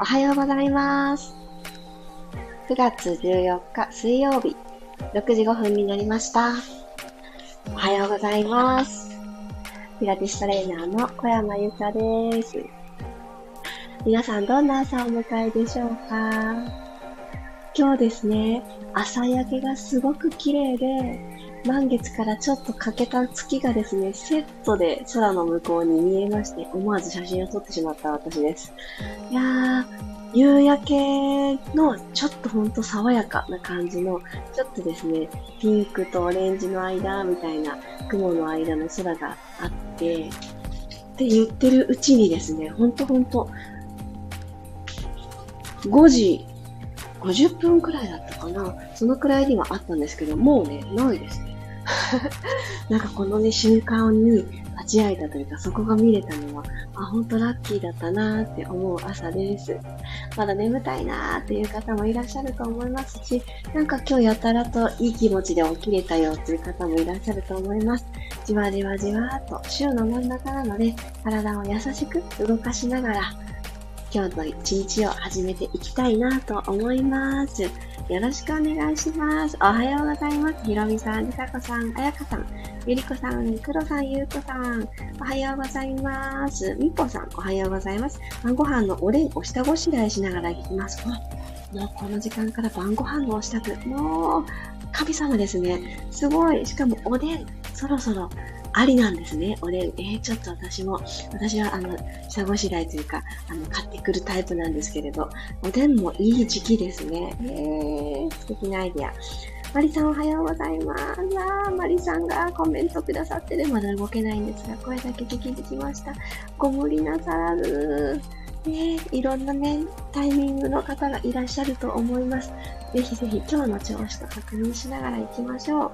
おはようございます。9月14日水曜日、6時5分になりました。おはようございます。ピラティストレーナーの小山由かです。皆さんどんな朝をお迎えでしょうか？今日ですね、朝焼けがすごく綺麗で、満月からちょっと欠けた月がですね、セットで空の向こうに見えまして、思わず写真を撮ってしまった私です。いやー、夕焼けのちょっとほんと爽やかな感じの、ちょっとですね、ピンクとオレンジの間みたいな雲の間の空があって、って言ってるうちにですね、ほんとほんと、5時50分くらいだったかな。そのくらいにはあったんですけど、もうね、ないですね。なんかこのね、瞬間に立ち会えたというか、そこが見れたのは、あ、ほんとラッキーだったなーって思う朝です。まだ眠たいなーっていう方もいらっしゃると思いますし、なんか今日やたらといい気持ちで起きれたよっていう方もいらっしゃると思います。じわじわじわーっと週の真ん中なので、体を優しく動かしながら、今日の一日を始めていきたいなと思います。よろしくお願いします。おはようございます。ひろみさん、りさこさん、あやかさん、ゆりこさん、くろさん、ゆうこさん、おはようございます。みぽさん、おはようございます。晩ご飯のおでんを下ごしらえしながら行きます。もうこの時間から晩ご飯のお支度。もう、神様ですね。すごい。しかもおでん、そろそろありなんですね。おでん。えー、ちょっと私も、私はあの、下ごしらえというか、あの、買ってくるタイプなんですけれど、おでんもいい時期ですね。えー、素敵なアイディア。マリさんおはようございます。あマリさんがコメントくださってる。まだ動けないんですが、声だけ聞いてきました。ご無理なさらず。ね、いろんなね、タイミングの方がいらっしゃると思います。ぜひぜひ今日の調子と確認しながら行きましょ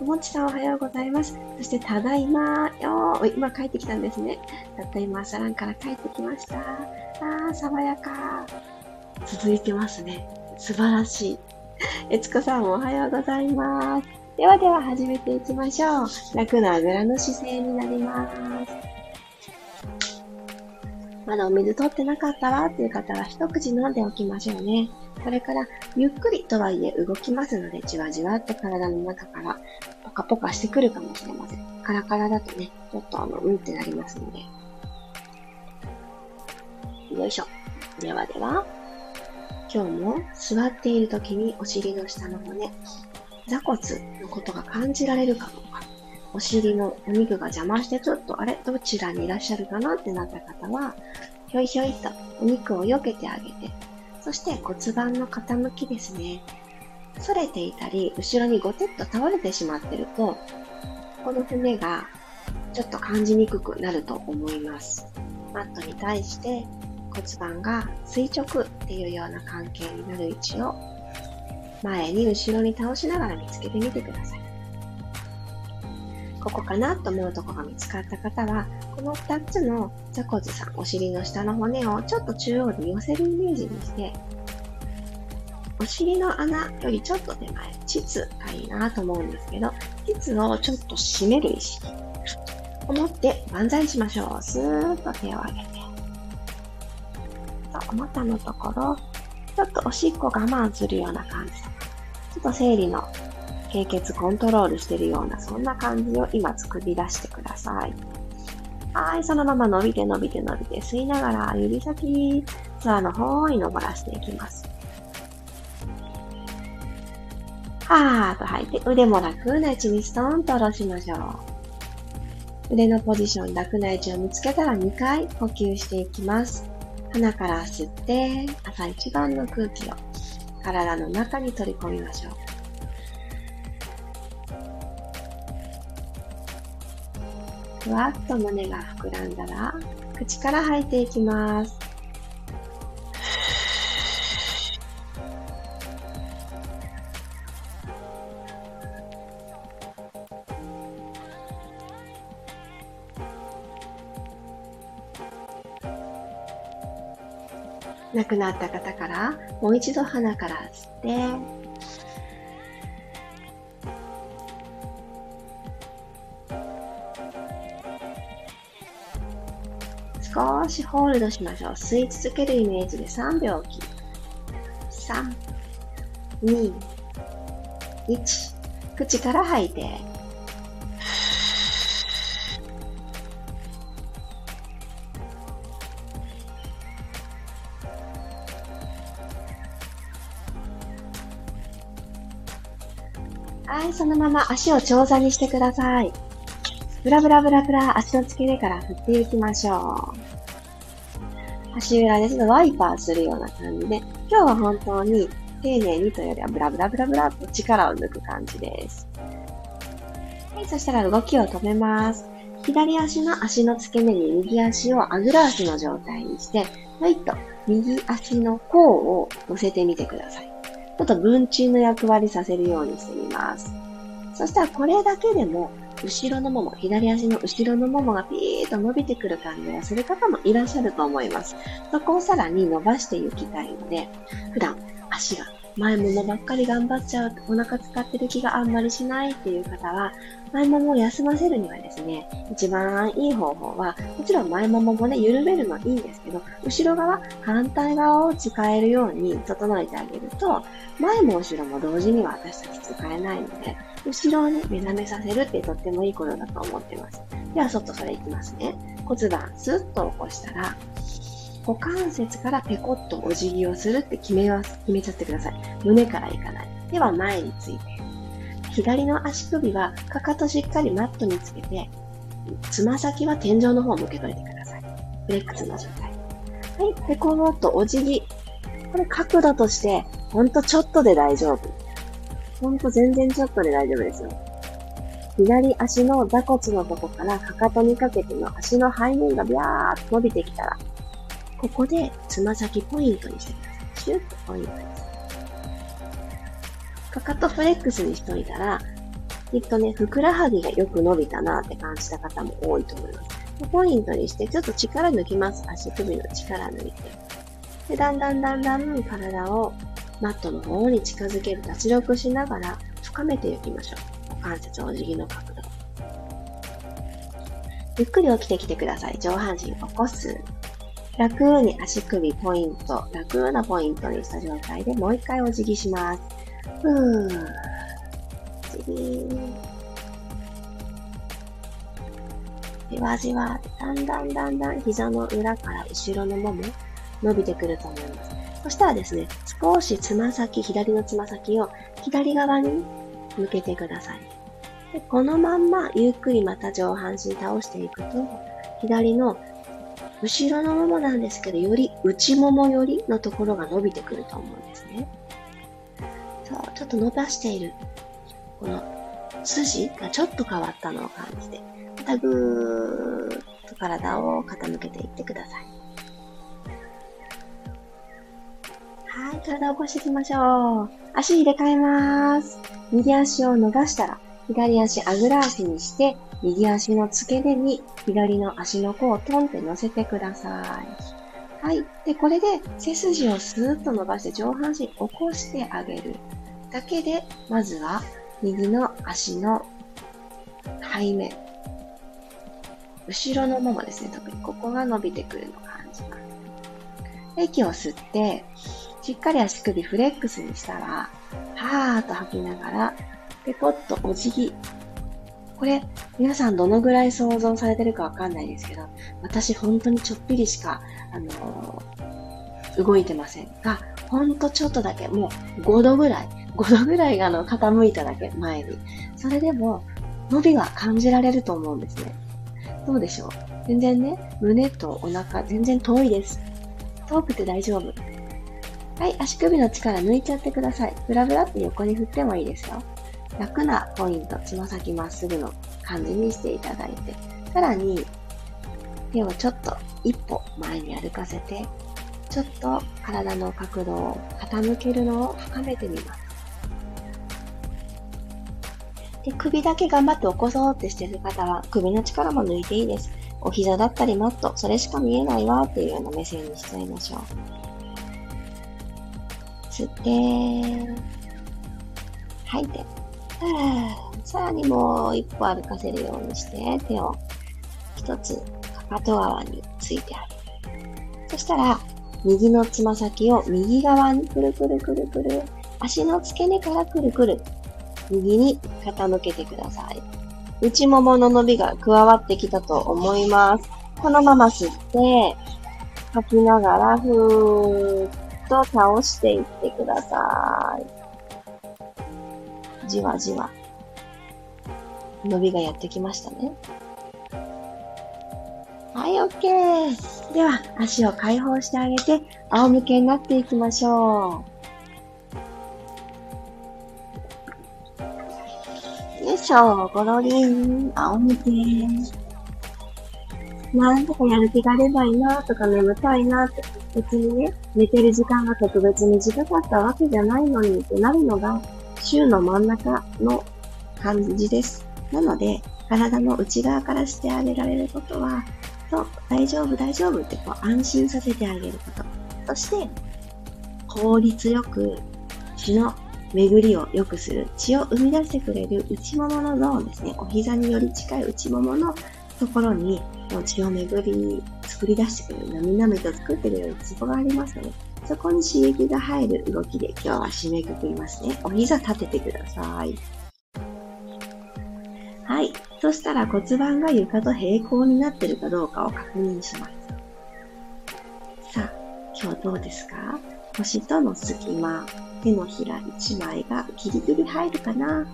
う。もちさんおはようございます。そしてただいまよ今帰ってきたんですね。たった今朝ランから帰ってきました。あー、爽やか。続いてますね。素晴らしい。えつこさんもおはようございます。ではでは始めていきましょう。楽なあぐらの姿勢になります。まだお水取ってなかったわっていう方は一口飲んでおきましょうね。これからゆっくりとはいえ動きますので、じわじわっと体の中からポカポカしてくるかもしれません。カラカラだとね、ちょっとあの、うんってなりますので。よいしょ。ではでは、今日も座っている時にお尻の下の骨、座骨のことが感じられるかどうか。お尻のお肉が邪魔してちょっとあれどちらにいらっしゃるかなってなった方は、ひょいひょいとお肉を避けてあげて、そして骨盤の傾きですね。反れていたり、後ろにゴテッと倒れてしまってると、この骨がちょっと感じにくくなると思います。マットに対して骨盤が垂直っていうような関係になる位置を前に後ろに倒しながら見つけてみてください。ここかなと思うとこが見つかった方は、この2つの座骨さん、お尻の下の骨をちょっと中央に寄せるイメージにして、お尻の穴よりちょっと手前、膣がいいなと思うんですけど、膣をちょっと締める意識。思って万歳しましょう。スーッと手を上げて。と、お股のところ、ちょっとおしっこ我慢するような感じ。ちょっと生理の経血コントロールしてるような、そんな感じを今作り出してください。はい、そのまま伸びて伸びて伸びて吸いながら指先、ツアーの方に伸ばしていきます。はーっと吐いて腕も楽な位置にストーンと下ろしましょう。腕のポジション、楽な位置を見つけたら2回呼吸していきます。鼻から吸って、朝一番の空気を体の中に取り込みましょう。ふわっと胸が膨らんだら、口から吐いていきます。亡くなった方からもう一度鼻から吸ってしホールドしましょう。吸い続けるイメージで3秒キー3、2、1。口から吐いて。はい、そのまま足を長座にしてください。ブラブラブラブラ足の付け根から振っていきましょう。足裏でちょっとワイパーするような感じで、今日は本当に丁寧にというよりはブラブラブラブラと力を抜く感じです。はい、そしたら動きを止めます。左足の足の付け根に右足をあぐら足の状態にして、はいと右足の甲を乗せてみてください。ちょっと文鎮の役割させるようにしてみます。そしたらこれだけでも後ろのもも、左足の後ろのももがピーッと伸びてくる感じがする方もいらっしゃると思います。そこをさらに伸ばしていきたいので、普段足が前ももばっかり頑張っちゃう、お腹使ってる気があんまりしないっていう方は、前ももを休ませるにはですね、一番いい方法は、もちろん前もももね、緩めるのはいいんですけど、後ろ側、反対側を使えるように整えてあげると、前も後ろも同時には私たち使えないので、後ろをね、目覚めさせるってとってもいいことだと思ってます。では、ちょっとそれいきますね。骨盤、スッと起こしたら、股関節からペコッとお辞儀をするって決めます。決めちゃってください。胸からいかない。では前について。左の足首はかかとしっかりマットにつけて、つま先は天井の方を向けといてください。フレックスの状態。はい。ペコッとお辞儀。これ角度として、ほんとちょっとで大丈夫。ほんと全然ちょっとで大丈夫ですよ。左足の座骨のとこからかかとにかけての足の背面がビャーっと伸びてきたら、ここでつま先ポイントにしてください。シュッとポイントです。かかとフレックスにしといたら、きっとね、ふくらはぎがよく伸びたなって感じた方も多いと思います。ポイントにして、ちょっと力抜きます。足首の力抜いて。で、だんだんだんだん体をマットの方に近づける脱力しながら深めていきましょう。股関節お辞儀の角度。ゆっくり起きてきてください。上半身起こす。楽に足首ポイント、楽なポイントにした状態でもう一回お辞儀します。ふー。じじわじわ、だんだんだんだん膝の裏から後ろのもも伸びてくると思います。そしたらですね、少しつま先、左のつま先を左側に向けてください。でこのまんまゆっくりまた上半身倒していくと、左の後ろのももなんですけど、より内ももよりのところが伸びてくると思うんですね。ちょっと伸ばしている。この筋がちょっと変わったのを感じて、またぐーっと体を傾けていってください。はい、体を起こしていきましょう。足入れ替えます。右足を伸ばしたら、左足あぐら足にして、右足の付け根に左の足の甲をトンって乗せてください。はい。で、これで背筋をスーッと伸ばして上半身起こしてあげるだけで、まずは右の足の背面。後ろのももですね、特にここが伸びてくるのを感じます。息を吸って、しっかり足首フレックスにしたら、はーっと吐きながら、ペコッとお辞儀これ、皆さんどのぐらい想像されてるかわかんないですけど、私本当にちょっぴりしか、あのー、動いてませんが、ほんとちょっとだけ、もう5度ぐらい、5度ぐらいあの、傾いただけ、前に。それでも、伸びは感じられると思うんですね。どうでしょう？全然ね、胸とお腹、全然遠いです。遠くて大丈夫。はい、足首の力抜いちゃってください。ブラブラって横に振ってもいいですよ。楽なポイント、つま先まっすぐの感じにしていただいて、さらに手をちょっと一歩前に歩かせて、ちょっと体の角度を傾けるのを深めてみます。で首だけ頑張って起こそうってしてる方は首の力も抜いていいです。お膝だったりマット、それしか見えないわっていうような目線にしちゃいましょう。吸って、吐いて。さらにもう一歩歩かせるようにして、手を一つかかと側についてある。そしたら、右のつま先を右側にくるくるくるくる。足の付け根からくるくる。右に傾けてください。内ももの伸びが加わってきたと思います。このまま吸って、吐きながら、ふーっと倒していってください。じわじわ。伸びがやってきましたね。はい、OK。では、足を解放してあげて、仰向けになっていきましょう。よいしょ、ゴロリン、仰向け。なんとかやる気があればいなとか眠たいなって、別にね、寝てる時間が特別に短かったわけじゃないのにってなるのが、週の真ん中の感じです。なので、体の内側からしてあげられることは、と、大丈夫、大丈夫ってこう安心させてあげること。そして、効率よく血の巡りを良くする、血を生み出してくれる内もものゾーンですね。お膝により近い内もものところに血を巡り作り出してくれる、なみなみと作ってくれるツボがありますので、そこに刺激が入る動きで今日は締めくくりますね。お膝立ててください。はい。そしたら骨盤が床と平行になってるかどうかを確認します。さあ、今日どうですか？腰との隙間、手のひら1枚がギリギリ入るかな？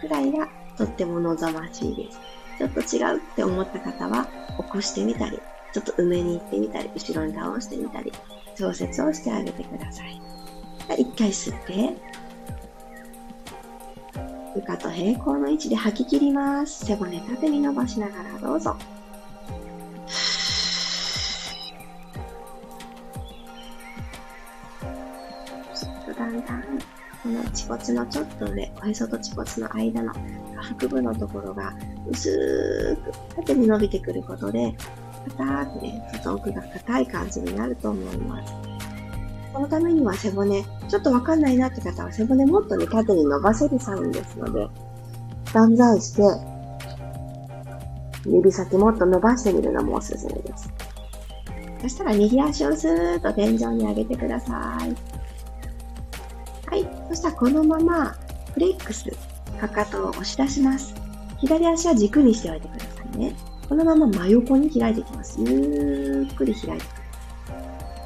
くらいがとっても望ましいです。ちょっと違うって思った方は起こしてみたり、ちょっと上に行ってみたり、後ろに倒してみたり、調節をしてあげてください。一回吸って、床と平行の位置で吐き切ります。背骨縦に伸ばしながらどうぞ。だんだん、この恥骨のちょっと上、おへそと恥骨の間の腹部のところが薄く縦に伸びてくることで、硬くね、ちょっと奥が硬い感じになると思います。そのためには背骨、ちょっとわかんないなって方は背骨もっとね、縦に伸ばせるサインですので、万歳して、指先もっと伸ばしてみるのもおすすめです。そしたら右足をスーッと天井に上げてください。そしたらこのまま、フレックス、かかとを押し出します。左足は軸にしておいてくださいね。このまま真横に開いていきます。ゆっくり開いてい。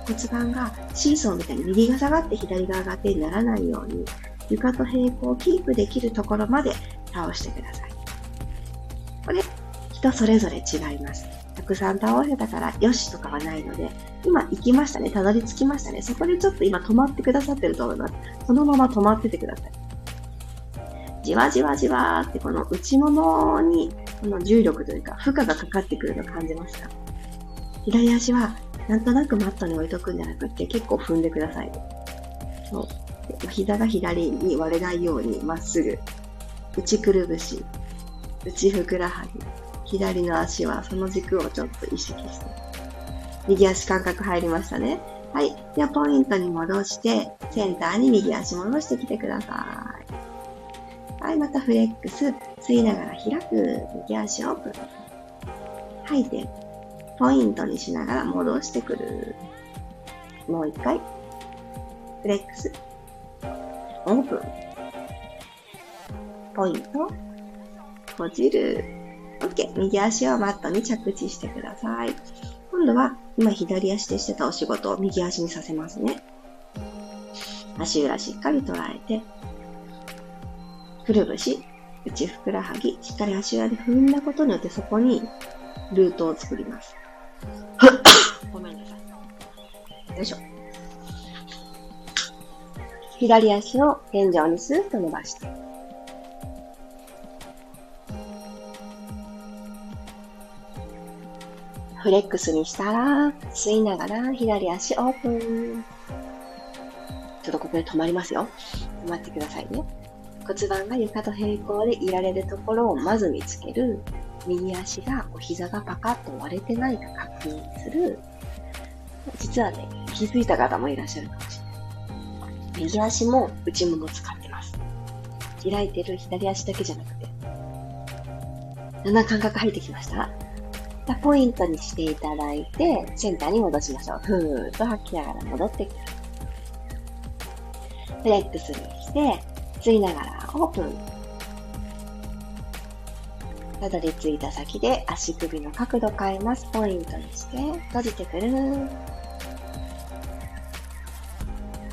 骨盤がシーソーみたいに右が下がって左が上がってにならないように、床と平行をキープできるところまで倒してください。これ、人それぞれ違います。たくさん倒せたからよしとかはないので、今行きましたね。たどり着きましたね。そこでちょっと今止まってくださってると思います。そのまま止まっててください。じわじわじわーってこの内ももにこの重力というか負荷がかかってくるの感じました。左足はなんとなくマットに置いとくんじゃなくって、結構踏んでください。そう。膝が左に割れないようにまっすぐ。内くるぶし、内ふくらはぎ、左の足はその軸をちょっと意識して。右足感覚入りましたね。はい。では、ポイントに戻して、センターに右足戻してきてください。はい。またフレックス、吸いながら開く。右足オープン。吐いて、ポイントにしながら戻してくる。もう一回。フレックス。オープン。ポイント。閉じる。OK。右足をマットに着地してください。今度は、今左足でしてたお仕事を右足にさせますね。足裏しっかり捉えて、くるぶし、内ふくらはぎ、しっかり足裏で踏んだことによってそこにルートを作ります。ごめんなさい。よいしょ。左足を天井にスーッと伸ばして。フレックスにしたら、吸いながら左足オープン。ちょっとここで止まりますよ。止まってくださいね。骨盤が床と平行でいられるところをまず見つける。右足がお膝がパカッと割れてないか確認する。実はね、気づいた方もいらっしゃるかもしれない。右足も内もも使ってます。開いてる左足だけじゃなくて。だんだん感覚入ってきましたじゃポイントにしていただいて、センターに戻しましょう。ふーっと吐きながら戻ってきます。フレックスにして、吸いながらオープン。たどり着いた先で足首の角度変えます。ポイントにして、閉じてくる。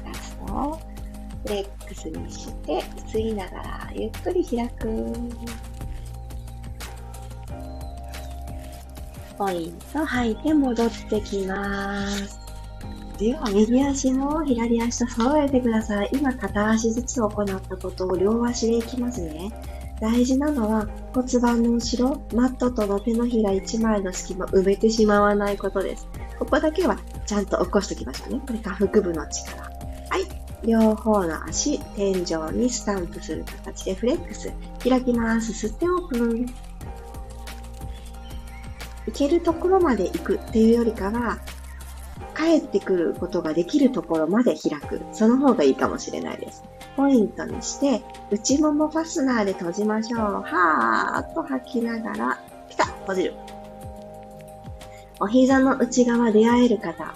ラスト。フレックスにして、吸いながらゆっくり開く。ポイント吐いて戻ってきます。では、右足も左足と揃えてください。今、片足ずつ行ったことを両足でいきますね。大事なのは骨盤の後ろ、マットとの手のひら1枚の隙間埋めてしまわないことです。ここだけはちゃんと起こしておきましょうね。これ下腹部の力。はい。両方の足、天井にスタンプする形でフレックス。開きます。吸ってオープン。行けるところまで行くっていうよりかは、帰ってくることができるところまで開く。その方がいいかもしれないです。ポイントにして、内ももファスナーで閉じましょう。はーっと吐きながら、ピタッ閉じる。お膝の内側出会える方、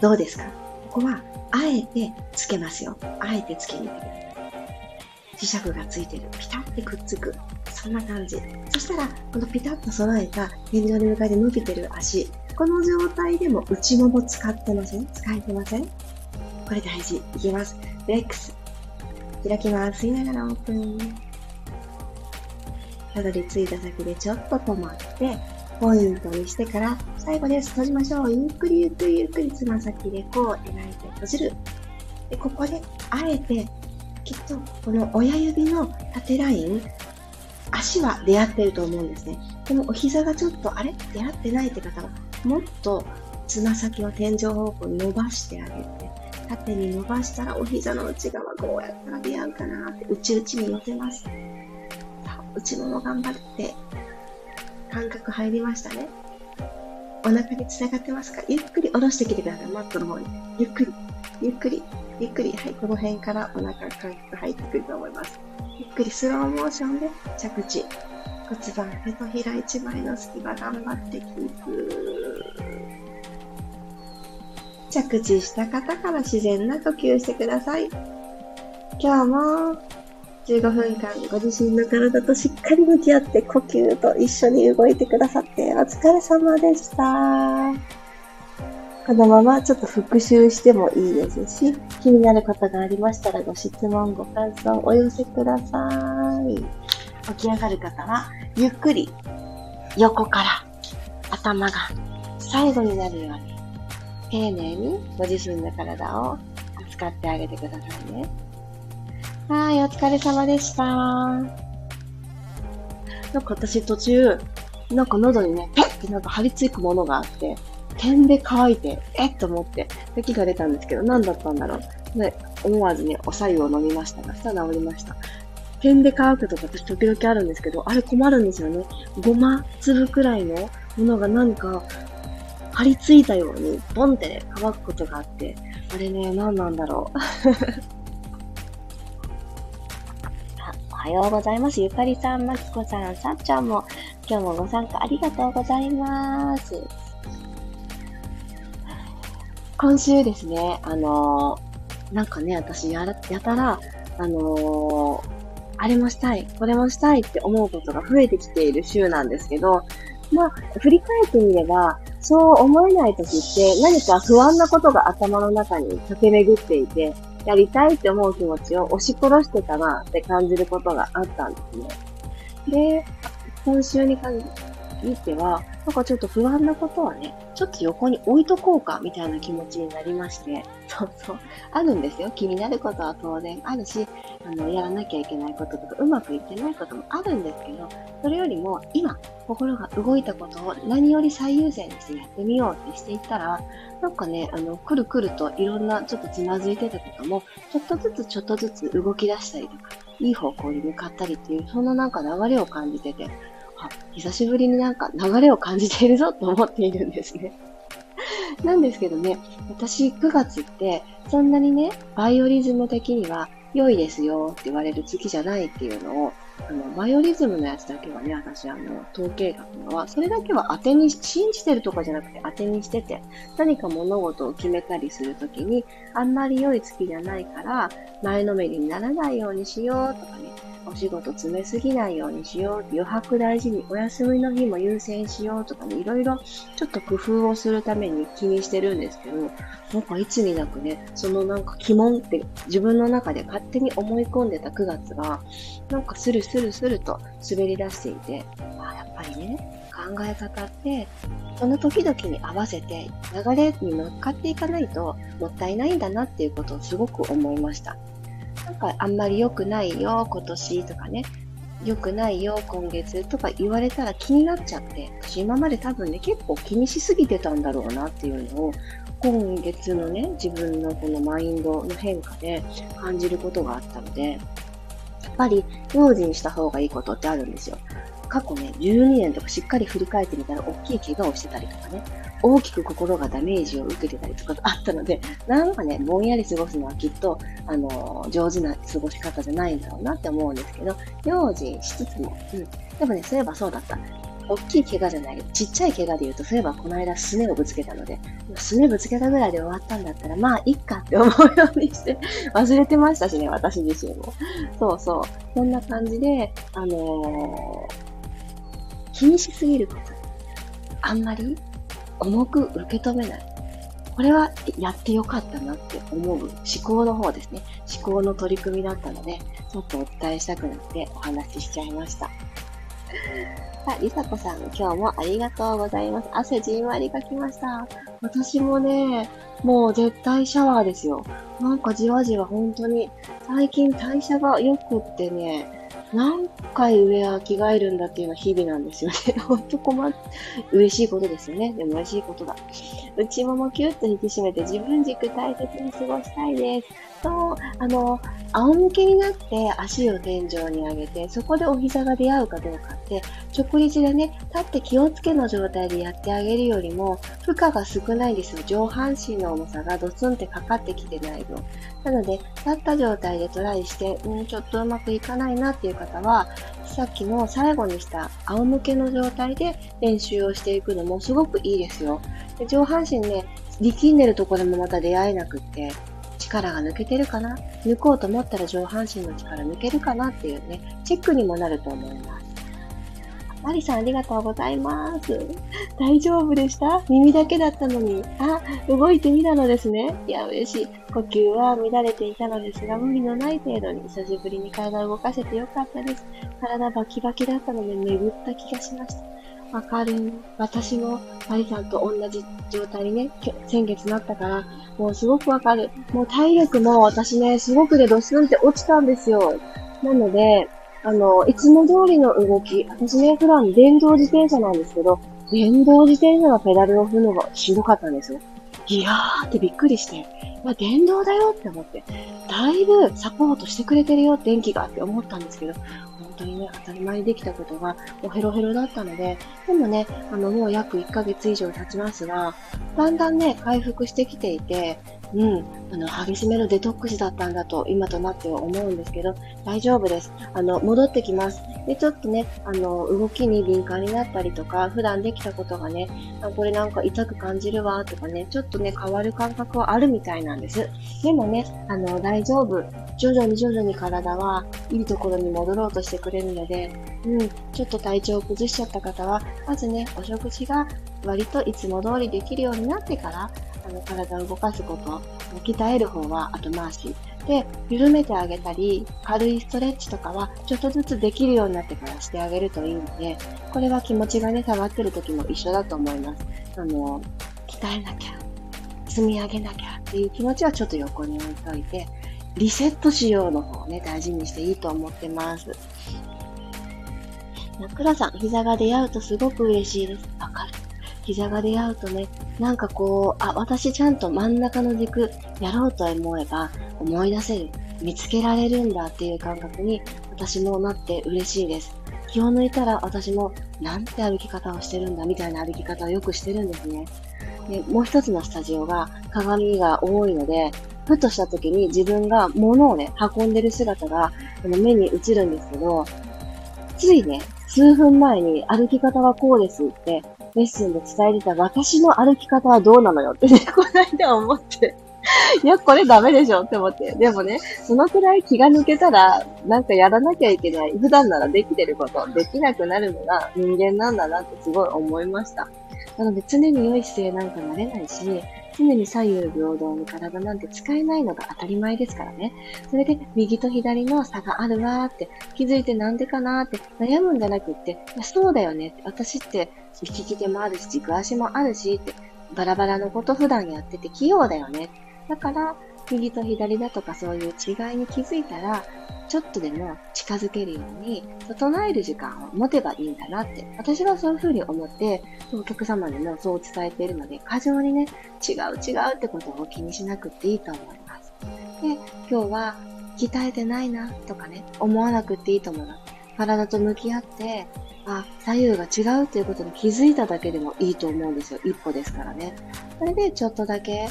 どうですか？ここは、あえてつけますよ。あえてつけに行ってください。磁石がついてる。ピタってくっつく。そんな感じ。そしたら、このピタッと揃えた天井に向かって伸びてる足。この状態でも内もも使ってません？使えてません？これ大事。いきます。フレックス。開きます。吸いながらオープン。たどり着いた先でちょっと止まって、ポイントにしてから、最後です。閉じましょう。ゆっくりゆっくりゆっくりつま先でこう描いて閉じる。で、ここで、あえてきっとこの親指の縦ライン、足は出会ってると思うんですね。でもお膝がちょっと、あれ？出会ってないって方は、もっとつま先を天井方向に伸ばしてあげて、縦に伸ばしたらお膝の内側こうやったら出会うかなって、内々に寄せます。内もも頑張って、感覚入りましたね。お腹に繋がってますか？ゆっくり下ろしてきてください、マットの方に。ゆっくり、ゆっくり。ゆっくり、はい、この辺からお腹感覚入ってくると思います。ゆっくりスローモーションで着地。骨盤、手のひら一枚の隙間頑張ってキープ。着地した方から自然な呼吸してください。今日も15分間ご自身の体としっかり向き合って呼吸と一緒に動いてくださってお疲れ様でした。このままちょっと復習してもいいですし、気になることがありましたらご質問、ご感想お寄せください。起き上がる方は、ゆっくり横から頭が最後になるように、丁寧にご自身の体を扱ってあげてくださいね。はい、お疲れ様でした。なんか私途中、なんか喉にね、ペッってなんか張り付くものがあって、点で乾いて、えっと思って、咳が出たんですけど、何だったんだろう。で、思わずね、お白湯を飲みましたが、したら治りました。点で乾くとか私時々あるんですけど、あれ困るんですよね。ごま粒くらいのものがなんか、張り付いたように、ボンってね、乾くことがあって、あれね、何なんだろう。おはようございます。ゆかりさん、まきこさん、さっちゃんも、今日もご参加ありがとうございます。今週ですね、あのー、なんかね、私やら、やたら、あのー、あれもしたい、これもしたいって思うことが増えてきている週なんですけど、まあ、振り返ってみれば、そう思えない時って何か不安なことが頭の中に駆け巡っていて、やりたいって思う気持ちを押し殺してたなって感じることがあったんですね。で、今週に限っては、なんかちょっと不安なことはね、ちょっと横に置いとこうか、みたいな気持ちになりまして、そうそう、あるんですよ。気になることは当然あるし、あの、やらなきゃいけないこととか、うまくいってないこともあるんですけど、それよりも、今、心が動いたことを何より最優先にしてやってみようってしていったら、なんかね、あの、くるくるといろんなちょっとつまずいてたことも、ちょっとずつちょっとずつ動き出したりとか、いい方向に向かったりっていう、そんななんか流れを感じてて、あ、久しぶりになんか流れを感じているぞと思っているんですね。なんですけどね、私9月ってそんなにね、バイオリズム的には良いですよって言われる月じゃないっていうのをあの、バイオリズムのやつだけはね、私、あの、統計学のは、それだけは当てに、信じてるとかじゃなくて当てにしてて、何か物事を決めたりするときに、あんまり良い月じゃないから、前のめりにならないようにしようとかね、お仕事詰めすぎないようにしよう、余白大事に、お休みの日も優先しようとかね、いろいろちょっと工夫をするために気にしてるんですけど、なんかいつになくね、そのなんか鬼門って自分の中で勝手に思い込んでた9月が、なんかスルスルスルと滑り出していて、あやっぱりね、考え方って、その時々に合わせて流れに乗っかっていかないともったいないんだなっていうことをすごく思いました。なんかあんまり良くないよ、今年とかね、良くないよ、今月とか言われたら気になっちゃって、私今まで多分ね、結構気にしすぎてたんだろうなっていうのを、今月のね、自分のこのマインドの変化で感じることがあったので、やっぱり用心した方がいいことってあるんですよ。過去ね、12年とかしっかり振り返ってみたら、大きい怪我をしてたりとかね、大きく心がダメージを受けてたりとかあったので、なんかね、ぼんやり過ごすのはきっと、あの、上手な過ごし方じゃないんだろうなって思うんですけど、用心しつつも、うん。でもね、そういえばそうだった。大きい怪我じゃない、ちっちゃい怪我で言うと、そういえばこの間すねをぶつけたので、すねぶつけたぐらいで終わったんだったら、まあ、いっかって思うようにして忘れてましたしね、私自身も。そうそう。そんな感じで、あのー気にしすぎること。あんまり重く受け止めない。これはやってよかったなって思う思考の方ですね。思考の取り組みだったので、ちょっとお伝えしたくなってお話ししちゃいました。さあ、りさこさん、今日もありがとうございます。汗じんわりかきました。私もね、もう絶対シャワーですよ。なんかじわじわ本当に、最近代謝が良くってね、何回上は着替えるんだっていうのは日々なんですよね。ほんと困っ、嬉しいことですよね。でも嬉しいことだ。内ももキュッと引き締めて自分軸大切に過ごしたいです。そう、あの、仰向けになって足を天井に上げて、そこでお膝が出会うかどうかって、直立でね、立って気をつけの状態でやってあげるよりも、負荷が少ないですよ。上半身の重さがドツンってかかってきてない分。なので、立った状態でトライして、うん、ちょっとうまくいかないなっていう方は、さっきの最後にした仰向けの状態で練習をしていくのもすごくいいですよ。で上半身ね、力んでるところもまた出会えなくって、力が抜けてるかな？抜こうと思ったら上半身の力抜けるかなっていうね、チェックにもなると思います。マリさんありがとうございます。大丈夫でした？耳だけだったのに。あ、動いてみたのですね。いや、嬉しい。呼吸は乱れていたのですが、無理のない程度に久しぶりに体を動かせてよかったです。体バキバキだったので巡った気がしました。わかる。私もマリさんと同じ状態にね、先月なったから、もうすごくわかる。もう体力も私ね、すごくね、ドスンって落ちたんですよ。なので、あの、いつも通りの動き、私ね、普段電動自転車なんですけど、電動自転車のペダルを踏むのがしんどかったんですよ。いやーってびっくりして、まあ、電動だよって思って、だいぶサポートしてくれてるよ、電気がって思ったんですけど、当にね、当たり前にできたことが、おヘロヘロだったので、でもね、あの、もう約1ヶ月以上経ちますが、だんだんね、回復してきていて、うん、あの、激しめのデトックスだったんだと、今となっては思うんですけど、大丈夫です。あの、戻ってきます。で、ちょっとね、あの、動きに敏感になったりとか、普段できたことがね、あこれなんか痛く感じるわ、とかね、ちょっとね、変わる感覚はあるみたいなんです。でもね、あの、大丈夫。徐々に徐々に体はいいところに戻ろうとしてくれるので、うん、ちょっと体調を崩しちゃった方は、まずね、お食事が割といつも通りできるようになってから、あの体を動かすこと、鍛える方は後回し。で、緩めてあげたり、軽いストレッチとかはちょっとずつできるようになってからしてあげるといいので、これは気持ちがね、下がってる時も一緒だと思います。あの、鍛えなきゃ、積み上げなきゃっていう気持ちはちょっと横に置いといて、リセットしようの方をね、大事にしていいと思ってます。桜さん、膝が出会うとすごく嬉しいです。わ膝が出会うとね、なんかこう、あ、私ちゃんと真ん中の軸やろうと思えば思い出せる、見つけられるんだっていう感覚に私もなって嬉しいです。気を抜いたら私もなんて歩き方をしてるんだみたいな歩き方をよくしてるんですね。でもう一つのスタジオが鏡が多いので、ふとした時に自分が物をね、運んでる姿が目に映るんですけど、ついね、数分前に歩き方はこうですって、レッスンで伝えてた私の歩き方はどうなのよってね、この間思っていや、これダメでしょって思って。でもね、そのくらい気が抜けたら、なんかやらなきゃいけない。普段ならできてること、できなくなるのが人間なんだなってすごい思いました。なので常に良い姿勢なんかなれないし、常に左右平等に体なんて使えないのが当たり前ですからね。それで右と左の差があるわーって気づいてなんでかなーって悩むんじゃなくって、そうだよね、私って利き手もあるし、軸足もあるしって、バラバラのこと普段やってて器用だよね。だから、右と左だとかそういう違いに気づいたら、ちょっとでも近づけるように、整える時間を持てばいいんだなって、私はそういうふうに思って、お客様にもそう伝えているので、過剰にね、違う違うってことを気にしなくていいと思います。で、今日は鍛えてないなとかね、思わなくていいと思います。体と向き合って、あ、左右が違うっていうことに気づいただけでもいいと思うんですよ。一歩ですからね。それでちょっとだけ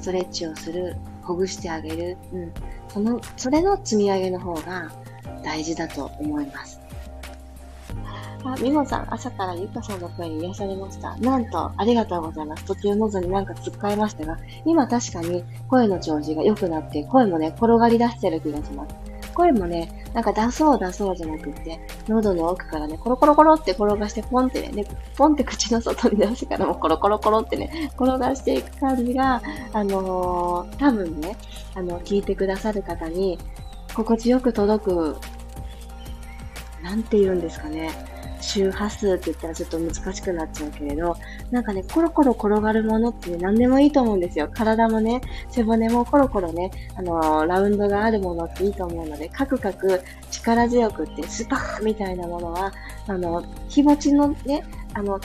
ストレッチをする、ほぐしてあげる、うん。その、それの積み上げの方が大事だと思います。あ、みもさん、朝からゆかさんの声に癒されました。なんと、ありがとうございます。途中喉になんか突っかえましたが、今確かに声の調子が良くなって、声もね、転がり出してる気がします。声もね、なんか出そう出そうじゃなくって、喉の奥からね、コロコロコロって転がしてポンってね、ポンって口の外に出してからもコロコロコロってね、転がしていく感じが、あのー、多分ね、あの、聞いてくださる方に、心地よく届く、なんて言うんですかね。周波数って言ったらちょっと難しくなっちゃうけれど、なんかね、コロコロ転がるものってね、何でもいいと思うんですよ。体もね、背骨もコロコロね、あのー、ラウンドがあるものっていいと思うので、カクカク力強くってスパーみたいなものは、あの、気持ちのね、あの、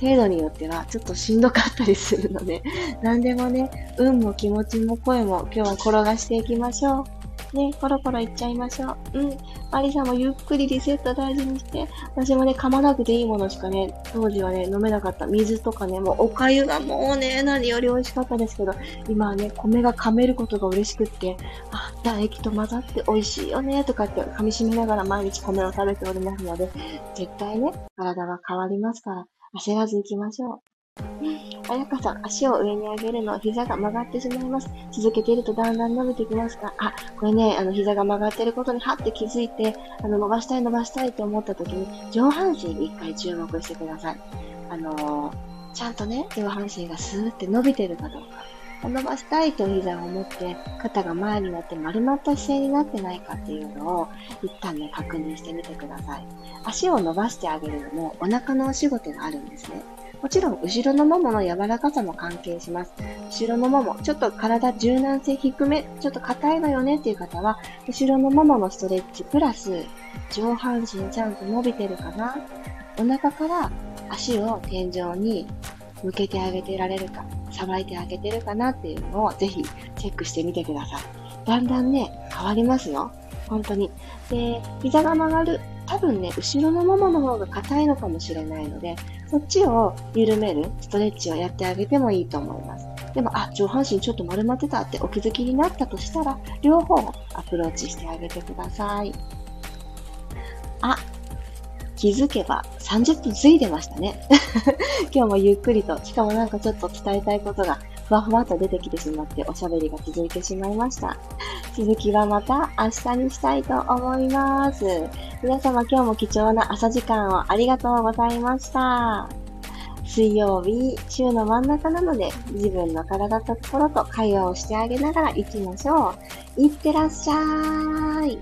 程度によってはちょっとしんどかったりするので、何でもね、運も気持ちも声も今日は転がしていきましょう。ね、コロコロいっちゃいましょう。うん。マリさんもゆっくりリセット大事にして。私もね、噛まなくていいものしかね、当時はね、飲めなかった。水とかね、もうお粥がもうね、何より美味しかったですけど、今はね、米が噛めることが嬉しくって、あ、唾液と混ざって美味しいよね、とかって噛み締めながら毎日米を食べておりますので、絶対ね、体は変わりますから、焦らず行きましょう。あやかさん、足を上に上げるの、膝が曲がってしまいます。続けているとだんだん伸びてきますが、あ、これね、あの、膝が曲がってることにはって気づいて、あの、伸ばしたい伸ばしたいと思った時に、上半身に一回注目してください。あのー、ちゃんとね、上半身がスーって伸びてるかどうか。伸ばしたいと膝を持って、肩が前になって丸まった姿勢になってないかっていうのを、一旦ね、確認してみてください。足を伸ばしてあげるのも、お腹のお仕事があるんですね。もちろん、後ろのももの柔らかさも関係します。後ろのもも、ちょっと体柔軟性低め、ちょっと硬いわよねっていう方は、後ろのもものストレッチプラス、上半身ちゃんと伸びてるかなお腹から足を天井に向けてあげてられるか、さばいてあげてるかなっていうのをぜひチェックしてみてください。だんだんね、変わりますよ。本当に。で、膝が曲がる。多分ね、後ろのももの方が硬いのかもしれないので、そっちを緩めるストレッチをやってあげてもいいと思います。でも、あ、上半身ちょっと丸まってたってお気づきになったとしたら、両方アプローチしてあげてください。あ、気づけば30分過ぎてましたね。今日もゆっくりと、しかもなんかちょっと伝えたいことがふわふわと出てきてしまっておしゃべりが続いてしまいました。続きはまた明日にしたいと思います。皆様今日も貴重な朝時間をありがとうございました。水曜日、週の真ん中なので、自分の体と心と会話をしてあげながら行きましょう。いってらっしゃい。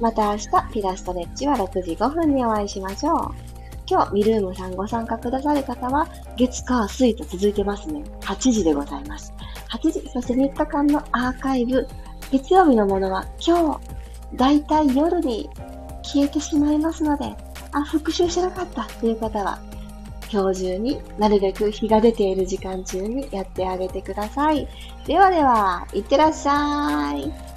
また明日、ピラストレッチは6時5分にお会いしましょう。今日、ミルームさんご参加くださる方は、月、火、水と続いてますね。8時でございます。8時、そして3日間のアーカイブ、月曜日のものは今日、だいたい夜に消えてしまいますので、あ、復習しなかったという方は、今日中になるべく日が出ている時間中にやってあげてください。ではでは、いってらっしゃい。